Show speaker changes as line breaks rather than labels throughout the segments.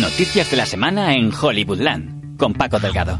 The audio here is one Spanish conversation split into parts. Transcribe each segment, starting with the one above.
Noticias de la semana en Hollywoodland con Paco Delgado.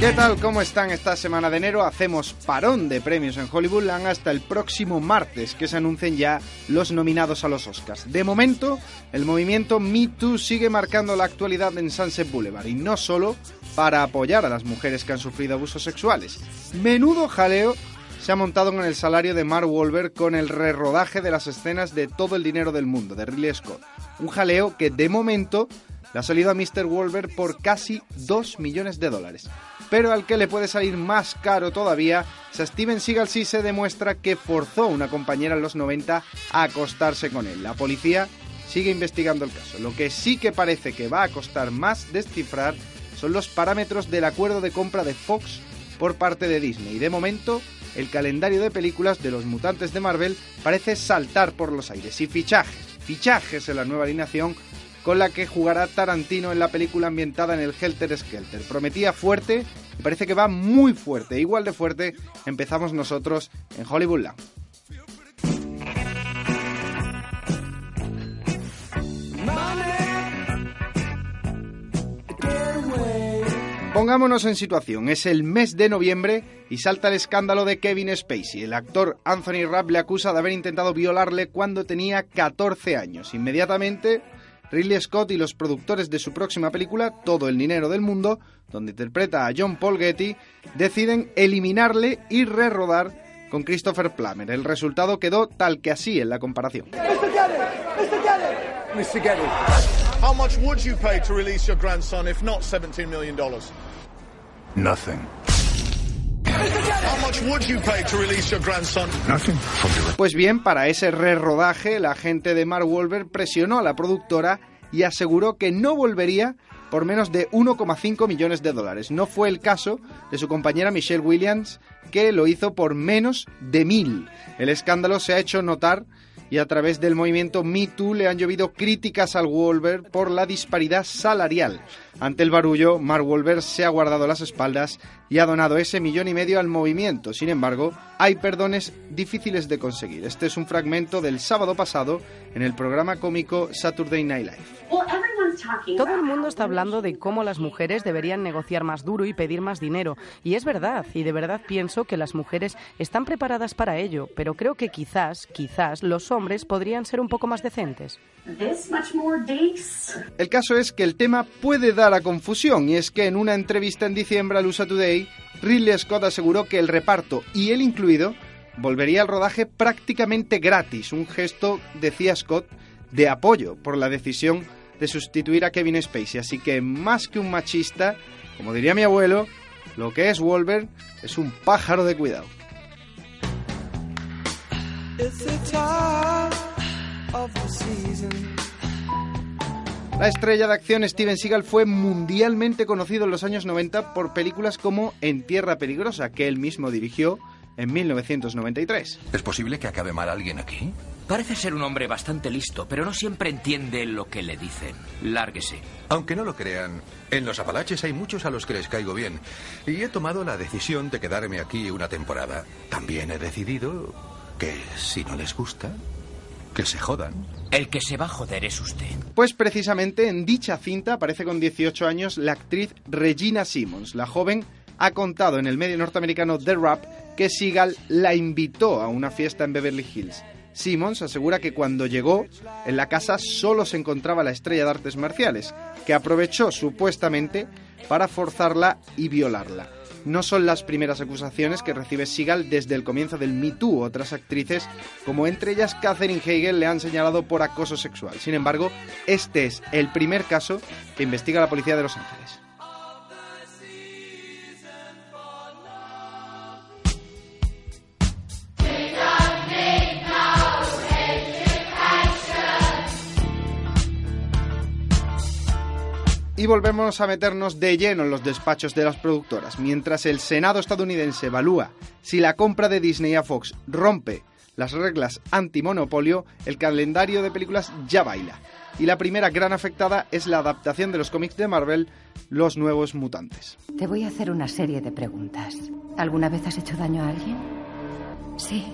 ¿Qué tal? ¿Cómo están esta semana de enero? Hacemos parón de premios en Hollywoodland hasta el próximo martes, que se anuncien ya los nominados a los Oscars. De momento, el movimiento Me Too sigue marcando la actualidad en Sunset Boulevard, y no solo para apoyar a las mujeres que han sufrido abusos sexuales. Menudo jaleo se ha montado en el salario de Mark Wahlberg con el rerodaje de las escenas de Todo el dinero del mundo, de Ridley Scott. Un jaleo que de momento le ha salido a Mr. Wahlberg por casi 2 millones de dólares pero al que le puede salir más caro todavía a Steven Seagal sí se demuestra que forzó a una compañera en los 90 a acostarse con él. La policía sigue investigando el caso. Lo que sí que parece que va a costar más descifrar son los parámetros del acuerdo de compra de Fox por parte de Disney. De momento, el calendario de películas de los mutantes de Marvel parece saltar por los aires. Y fichajes, fichajes en la nueva alineación con la que jugará Tarantino en la película ambientada en el Helter Skelter. Prometía fuerte y parece que va muy fuerte, igual de fuerte. Empezamos nosotros en Hollywoodland. Pongámonos en situación, es el mes de noviembre y salta el escándalo de Kevin Spacey. El actor Anthony Rapp le acusa de haber intentado violarle cuando tenía 14 años. Inmediatamente Ridley Scott y los productores de su próxima película, Todo el dinero del mundo, donde interpreta a John Paul Getty, deciden eliminarle y rerodar con Christopher Plummer. El resultado quedó tal que así en la comparación. Mr. Getty, Mr. Getty. How much would you pay to release your grandson if not 17 million dollars? Nothing. Pues bien, para ese re-rodaje, la gente de Mark Wahlberg presionó a la productora y aseguró que no volvería por menos de 1,5 millones de dólares. No fue el caso de su compañera Michelle Williams, que lo hizo por menos de mil. El escándalo se ha hecho notar y a través del movimiento Me Too le han llovido críticas al Wolver por la disparidad salarial. Ante el barullo, Mark Wolver se ha guardado las espaldas y ha donado ese millón y medio al movimiento. Sin embargo, hay perdones difíciles de conseguir. Este es un fragmento del sábado pasado en el programa cómico Saturday Night Live.
Todo el mundo está hablando de cómo las mujeres deberían negociar más duro y pedir más dinero. Y es verdad, y de verdad pienso que las mujeres están preparadas para ello, pero creo que quizás, quizás los hombres podrían ser un poco más decentes.
El caso es que el tema puede dar a confusión, y es que en una entrevista en diciembre al USA Today, Ridley Scott aseguró que el reparto, y él incluido, volvería al rodaje prácticamente gratis, un gesto, decía Scott, de apoyo por la decisión de sustituir a Kevin Spacey. Así que más que un machista, como diría mi abuelo, lo que es Wolver es un pájaro de cuidado. La estrella de acción Steven Seagal fue mundialmente conocido en los años 90 por películas como En Tierra Peligrosa, que él mismo dirigió en 1993.
¿Es posible que acabe mal alguien aquí?
Parece ser un hombre bastante listo, pero no siempre entiende lo que le dicen. Lárguese.
Aunque no lo crean, en los Apalaches hay muchos a los que les caigo bien. Y he tomado la decisión de quedarme aquí una temporada. También he decidido que si no les gusta, que se jodan.
El que se va a joder es usted.
Pues precisamente en dicha cinta aparece con 18 años la actriz Regina Simmons. La joven ha contado en el medio norteamericano The Rap que Seagal la invitó a una fiesta en Beverly Hills. Simmons asegura que cuando llegó, en la casa solo se encontraba la estrella de artes marciales, que aprovechó supuestamente para forzarla y violarla. No son las primeras acusaciones que recibe Seagal desde el comienzo del Me Too. Otras actrices, como entre ellas Catherine Hegel, le han señalado por acoso sexual. Sin embargo, este es el primer caso que investiga la policía de Los Ángeles. Y volvemos a meternos de lleno en los despachos de las productoras. Mientras el Senado estadounidense evalúa si la compra de Disney a Fox rompe las reglas antimonopolio, el calendario de películas ya baila. Y la primera gran afectada es la adaptación de los cómics de Marvel, Los Nuevos Mutantes.
Te voy a hacer una serie de preguntas. ¿Alguna vez has hecho daño a alguien? Sí.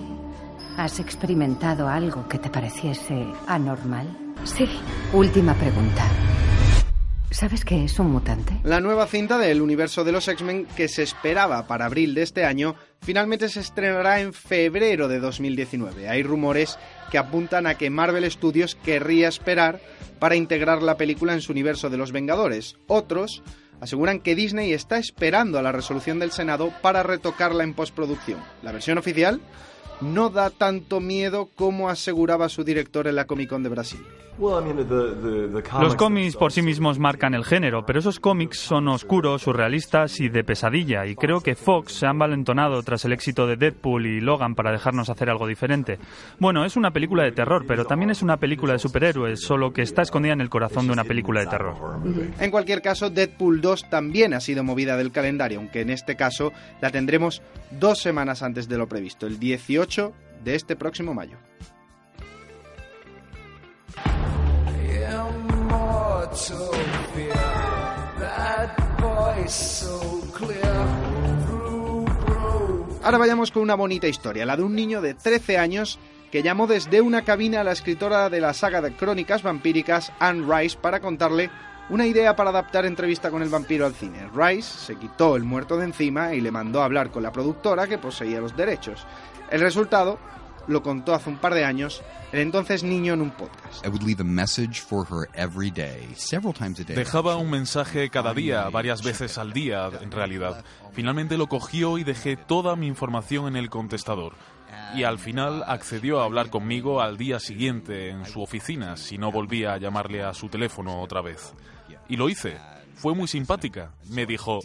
¿Has experimentado algo que te pareciese anormal? Sí. Última pregunta. ¿Sabes qué es un mutante?
La nueva cinta del universo de los X-Men que se esperaba para abril de este año finalmente se estrenará en febrero de 2019. Hay rumores que apuntan a que Marvel Studios querría esperar para integrar la película en su universo de los Vengadores. Otros aseguran que Disney está esperando a la resolución del Senado para retocarla en postproducción. La versión oficial no da tanto miedo como aseguraba su director en la Comic Con de Brasil.
Los cómics por sí mismos marcan el género, pero esos cómics son oscuros, surrealistas y de pesadilla, y creo que Fox se han valentonado tras el éxito de Deadpool y Logan para dejarnos hacer algo diferente. Bueno, es una película de terror, pero también es una película de superhéroes, solo que está escondida en el corazón de una película de terror.
En cualquier caso, Deadpool 2 también ha sido movida del calendario, aunque en este caso la tendremos dos semanas antes de lo previsto, el 18 de este próximo mayo. Ahora vayamos con una bonita historia, la de un niño de 13 años que llamó desde una cabina a la escritora de la saga de crónicas vampíricas, Anne Rice, para contarle una idea para adaptar entrevista con el vampiro al cine. Rice se quitó el muerto de encima y le mandó a hablar con la productora que poseía los derechos. El resultado lo contó hace un par de años el entonces niño en un podcast.
Dejaba un mensaje cada día, varias veces al día, en realidad. Finalmente lo cogió y dejé toda mi información en el contestador. Y al final accedió a hablar conmigo al día siguiente en su oficina, si no volvía a llamarle a su teléfono otra vez. Y lo hice. Fue muy simpática. Me dijo,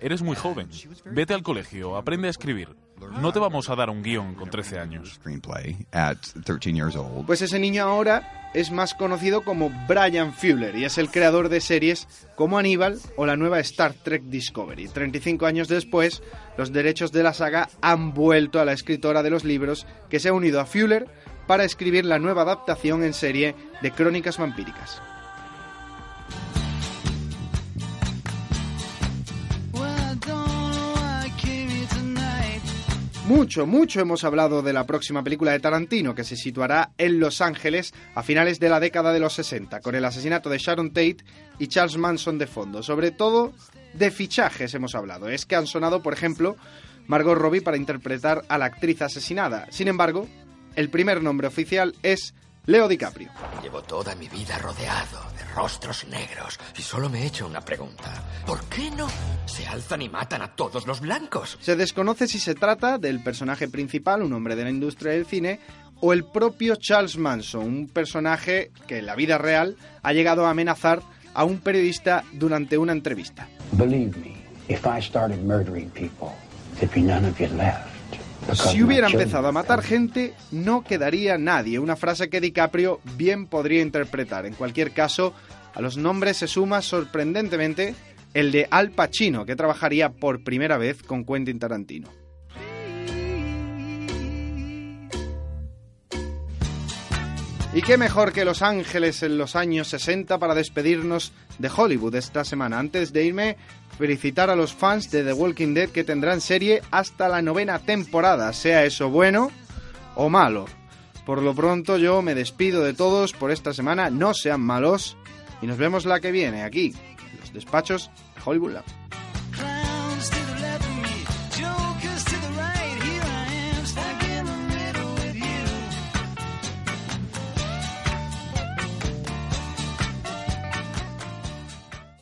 eres muy joven, vete al colegio, aprende a escribir. No te vamos a dar un guion con 13 años.
Pues ese niño ahora es más conocido como Brian Fuller y es el creador de series como Aníbal o la nueva Star Trek Discovery. 35 años después, los derechos de la saga han vuelto a la escritora de los libros que se ha unido a Fuller para escribir la nueva adaptación en serie de Crónicas Vampíricas. Mucho, mucho hemos hablado de la próxima película de Tarantino, que se situará en Los Ángeles a finales de la década de los 60, con el asesinato de Sharon Tate y Charles Manson de fondo. Sobre todo de fichajes hemos hablado. Es que han sonado, por ejemplo, Margot Robbie para interpretar a la actriz asesinada. Sin embargo, el primer nombre oficial es Leo DiCaprio.
Llevo toda mi vida rodeado de rostros negros y solo me he hecho una pregunta. ¿Por qué no se alzan y matan a todos los blancos?
Se desconoce si se trata del personaje principal, un hombre de la industria del cine, o el propio Charles Manson, un personaje que en la vida real ha llegado a amenazar a un periodista durante una entrevista.
Believe me, if I started murdering people, there'd be none of you left.
Si hubiera empezado a matar gente, no quedaría nadie. Una frase que DiCaprio bien podría interpretar. En cualquier caso, a los nombres se suma sorprendentemente el de Al Pacino, que trabajaría por primera vez con Quentin Tarantino. Y qué mejor que Los Ángeles en los años 60 para despedirnos de Hollywood esta semana. Antes de irme, felicitar a los fans de The Walking Dead que tendrán serie hasta la novena temporada, sea eso bueno o malo. Por lo pronto yo me despido de todos por esta semana, no sean malos y nos vemos la que viene aquí, en los despachos Hollywood Lab.